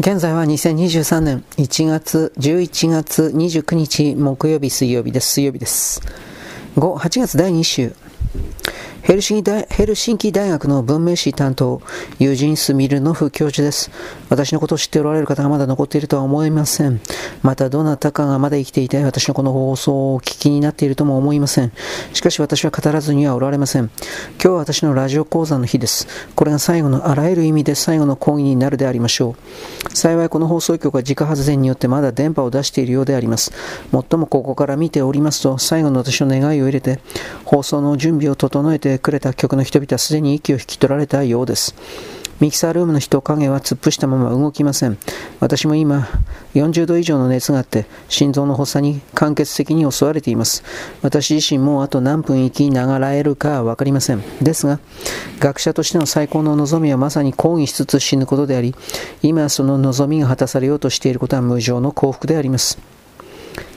現在は2023年1月11月29日木曜日水曜日です。水曜日です。5、8月第2週。ヘルシンキ大ヘルシンキ大学の文明史担当、ユージン・スミルノフ教授です。私のことを知っておられる方がまだ残っているとは思いません。また、どなたかがまだ生きていて、私のこの放送をお聞きになっているとも思いません。しかし私は語らずにはおられません。今日は私のラジオ講座の日です。これが最後のあらゆる意味で最後の講義になるでありましょう。幸いこの放送局は自家発電によってまだ電波を出しているようであります。もっともここから見ておりますと、最後の私の願いを入れて、放送の準備を整えてくれた局の人々はすでに息を引き取られたようです。ミキサールームの人影は突っ伏したまま動きません。私も今、40度以上の熱があって、心臓の発作に間欠的に襲われています。私自身もあと何分生きながらえるかは分かりません。ですが、学者としての最高の望みはまさに抗議しつつ死ぬことであり、今その望みが果たされようとしていることは無常の幸福であります。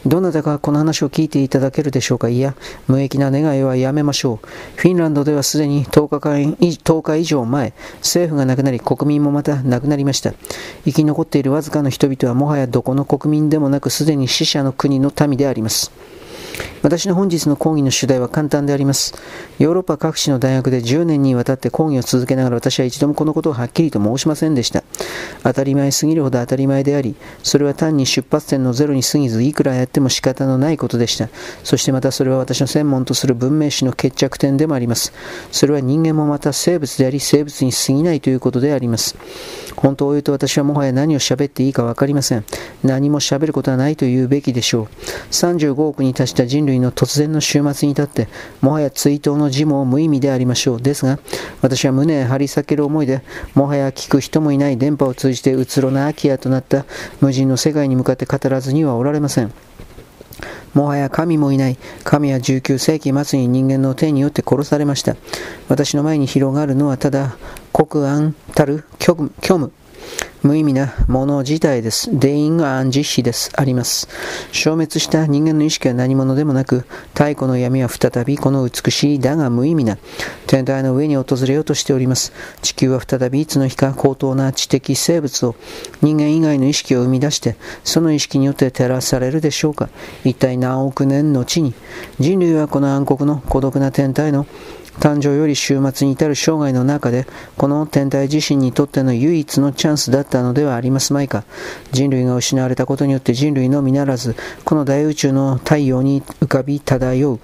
どなたかこの話を聞いていただけるでしょうか？いや、無益な願いはやめましょう。フィンランドではすでに10日間 ,10 日以上前、政府が亡くなり、国民もまた亡くなりました。生き残っているわずかの人々はもはやどこの国民でもなく、すでに死者の国の民であります。私の本日の講義の主題は簡単であります。ヨーロッパ各地の大学で10年にわたって講義を続けながら私は一度もこのことをはっきりと申しませんでした。当たり前すぎるほど当たり前であり、それは単に出発点のゼロに過ぎず、いくらやっても仕方のないことでした。そしてまたそれは私の専門とする文明史の決着点でもあります。それは人間もまた生物であり、生物に過ぎないということであります。本当を言うと私はもはや何を喋っていいか分かりません。何も喋ることはないと言うべきでしょう。35億に達した人類の突然の終末に立って、もはや追悼の辞も無意味でありましょう。ですが、私は胸へ張り裂ける思いで、もはや聞く人もいない電波を通じてうつろな空き家となった無人の世界に向かって語らずにはおられません。もはや神もいない。神は19世紀末に人間の手によって殺されました。私の前に広がるのはただ、国安たる虚無。無無意味なもの自体です。デインが暗示非です。あります。消滅した人間の意識は何者でもなく、太古の闇は再びこの美しいだが無意味な天体の上に訪れようとしております。地球は再びいつの日か高等な知的生物を人間以外の意識を生み出して、その意識によって照らされるでしょうか。一体何億年の地に、人類はこの暗黒の孤独な天体の誕生より終末に至る生涯の中で、この天体自身にとっての唯一のチャンスだったのではありますまいか。人類が失われたことによって人類のみならず、この大宇宙の太陽に浮かび漂う、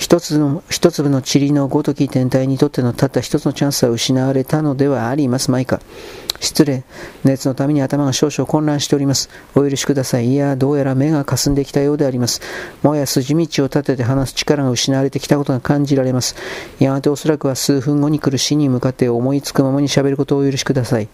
一つの一粒の塵のごとき天体にとってのたった一つのチャンスは失われたのではありますまいか。失礼。熱のために頭が少々混乱しております。お許しください。いや、どうやら目が霞んできたようであります。もや筋道を立てて話す力が失われてきたことが感じられます。やがておそらくは数分後に来る死に向かって思いつくままに喋ることをお許しください。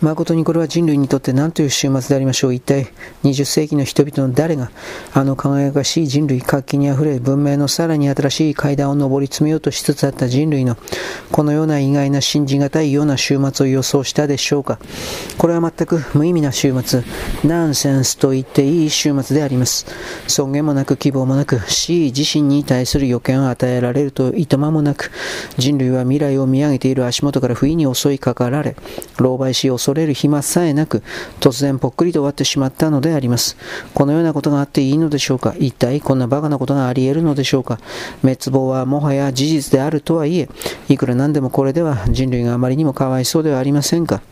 誠にこれは人類にとって何という終末でありましょう。一体20世紀の人々の誰があの輝かしい人類活気にあふれ文明のさらに新しい階段を上り詰めようとしつつあった人類のこのような意外な信じがたいような終末を予想したでしょうか。これは全く無意味な終末、ナンセンスと言っていい終末であります。尊厳もなく希望もなく死自身に対する予見を与えられるといとまもなく人類は未来を見上げている足元から不意に襲いかかられ狼狽し恐れる暇さえなく、突然ぽっくりと終わってしまったのであります。このようなことがあっていいのでしょうか？一体こんな馬鹿なことがあり得るのでしょうか？滅亡はもはや事実であるとはいえ、いくらなんでもこれでは人類があまりにもかわいそうではありませんか？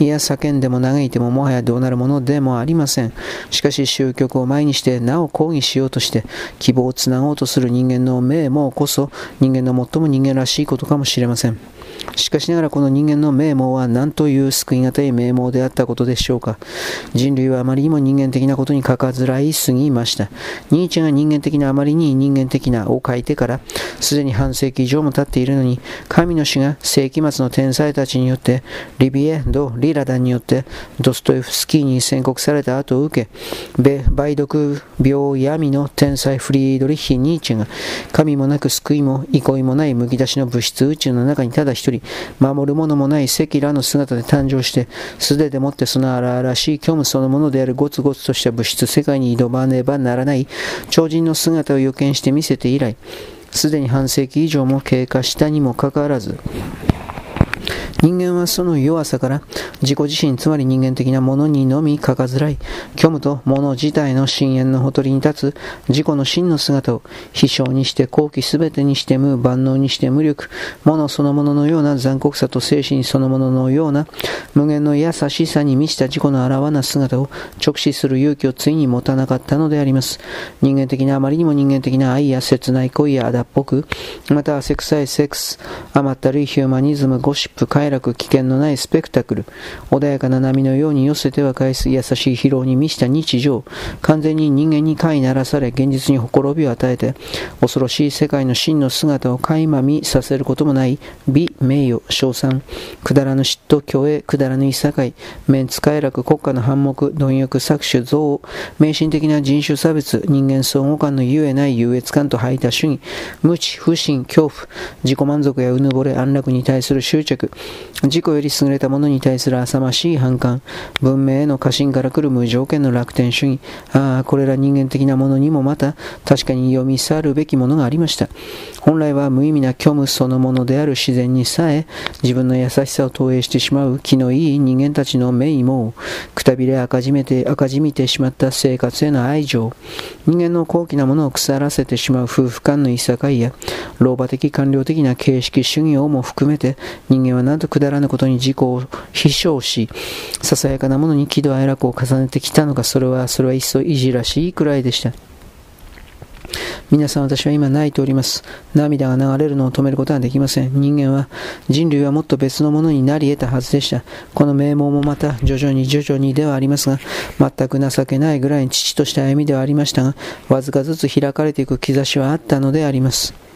いや、叫んでも嘆いてももはやどうなるものでもありません。しかし、終局を前にして、なお抗議しようとして、希望をつなごうとする人間の命もこそ、人間の最も人間らしいことかもしれません。しかしながらこの人間の名門は何という救い難い名門であったことでしょうか。人類はあまりにも人間的なことにかかづらいすぎました。ニーチェが人間的なあまりに人間的なを書いてからすでに半世紀以上も経っているのに、神の死が世紀末の天才たちによって、リビエ・ド・リラダンによってドストエフスキーに宣告された後を受け、米梅毒病闇の天才フリードリッヒ・ニーチェが神もなく救いも憩いもないむき出しの物質宇宙の中にただ一人守るものもない赤裸の姿で誕生して、素手でもってその荒々しい虚無そのものであるゴツゴツとした物質世界に挑まねばならない超人の姿を予見して見せて以来、すでに半世紀以上も経過したにもかかわらず、人間はその弱さから自己自身つまり人間的なものにのみかかずらい虚無と物自体の深淵のほとりに立つ自己の真の姿を秘書にして後期すべてにして無万能にして無力物そのもののような残酷さと精神そのもののような無限の優しさに満ちた自己のあらわな姿を直視する勇気をついに持たなかったのであります。人間的なあまりにも人間的な愛や切ない恋やあだっぽくまた汗臭いセックス甘ったるいヒューマニズムゴシップ快楽危険のないスペクタクル穏やかな波のように寄せては返す優しい疲労に満ちた日常完全に人間に飼いならされ現実にほころびを与えて恐ろしい世界の真の姿を垣間見させることもない美名誉称賛くだらぬ嫉妬虚栄くだらぬいさかいメンツ快楽国家の反目貪欲搾取憎悪迷信的な人種差別人間相互間のゆえない優越感と排他主義無知不信恐怖自己満足やうぬぼれ安楽に対する執着自己より優れたものに対する浅ましい反感文明への過信から来る無条件の楽天主義。ああこれら人間的なものにもまた確かに読み去るべきものがありました。本来は無意味な虚無そのものである自然にさえ自分の優しさを投影してしまう気のいい人間たちの名もくたびれ赤じめて赤じみてしまった生活への愛情。人間の高貴なものを腐らせてしまう夫婦間のいさかいや老婆的官僚的な形式主義をも含めて人間はなんくだらぬことに自己を飛翔しささやかなものに喜怒哀楽を重ねてきたのかそれはそれは一層いじらしいくらいでした皆さん私は今泣いております。涙が流れるのを止めることはできません。人間は人類はもっと別のものになり得たはずでした。この名門もまた徐々に徐々にではありますが、全く情けないぐらいに父とした歩みではありましたが、わずかずつ開かれていく兆しはあったのであります。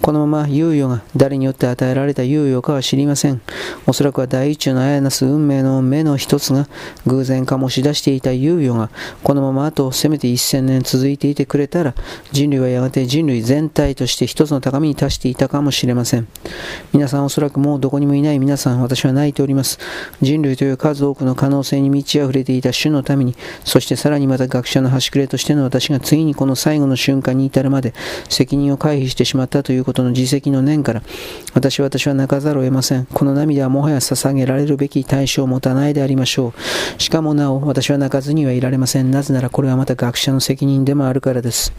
このまま猶予が誰によって与えられた猶予かは知りません。おそらくは大宇宙のあやなす運命の目の一つが偶然醸し出していた猶予がこのままあとせめて1000年続いていてくれたら人類はやがて人類全体として一つの高みに達していたかもしれません。皆さんおそらくもうどこにもいない皆さん私は泣いております。人類という数多くの可能性に満ち溢れていた種のためにそしてさらにまた学者の端くれとしての私がついにこの最後の瞬間に至るまで責任を回避してしまったということの自責の念から、私は私は泣かざるを得ません。この涙はもはや捧げられるべき対象を持たないでありましょう。しかもなお、私は泣かずにはいられません。なぜならこれはまた学者の責任でもあるからです。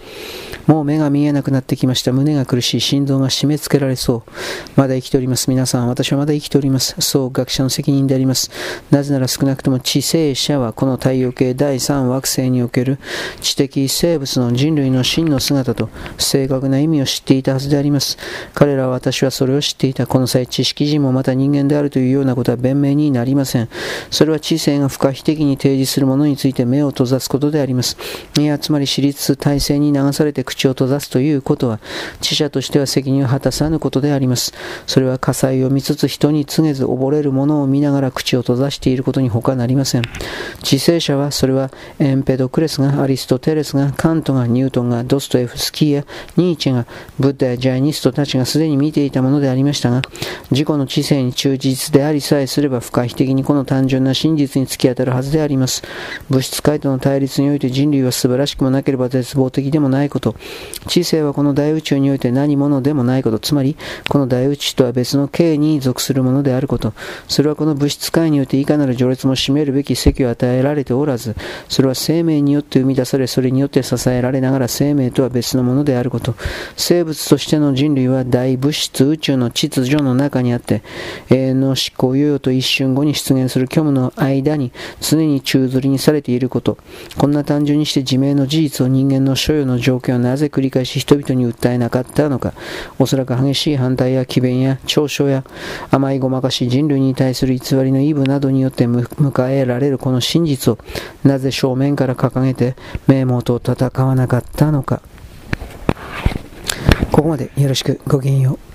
もう目が見えなくなってきました。胸が苦しい。心臓が締め付けられそう。まだ生きております。皆さん、私はまだ生きております。そう、学者の責任であります。なぜなら少なくとも知性者はこの太陽系第3惑星における知的生物の人類の真の姿と正確な意味を知っていたはずであります。彼らは私はそれを知っていた。この際、知識人もまた人間であるというようなことは弁明になりません。それは知性が不可避的に提示するものについて目を閉ざすことであります。いや、つまり私立体制に流されて口を閉ざすということは、知者としては責任を果たさぬことであります。それは火災を見つつ人に告げず溺れるものを見ながら口を閉ざしていることに他なりません。知性者は、それはエンペドクレスが、アリストテレスが、カントが、ニュートンが、ドストエフスキーやニーチェが、ブッダやジャイニストたちがすでに見ていたものでありましたが、自己の知性に忠実でありさえすれば不可避的にこの単純な真実に突き当たるはずであります。物質界との対立において人類は素晴らしくもなければ絶望的でもないこと。知性はこの大宇宙において何者でもないこと。つまり、この大宇宙とは別の形に属するものであること。それはこの物質界においていかなる序列も占めるべき席を与えられておらず、それは生命によって生み出され、それによって支えられながら生命とは別のものであること。生物としての人類は大物質宇宙の秩序の中にあって、永遠の思考猶予と一瞬後に出現する虚無の間に常に宙吊りにされていること。こんな単純にして自明の事実を人間の所有の条件をなぜ繰り返し人々に訴えなかったのか。おそらく激しい反対や詭弁や嘲笑や甘いごまかし人類に対する偽りの異部などによって迎えられるこの真実をなぜ正面から掲げて名門と戦わなかったのか。ここまでよろしくごきげんよう。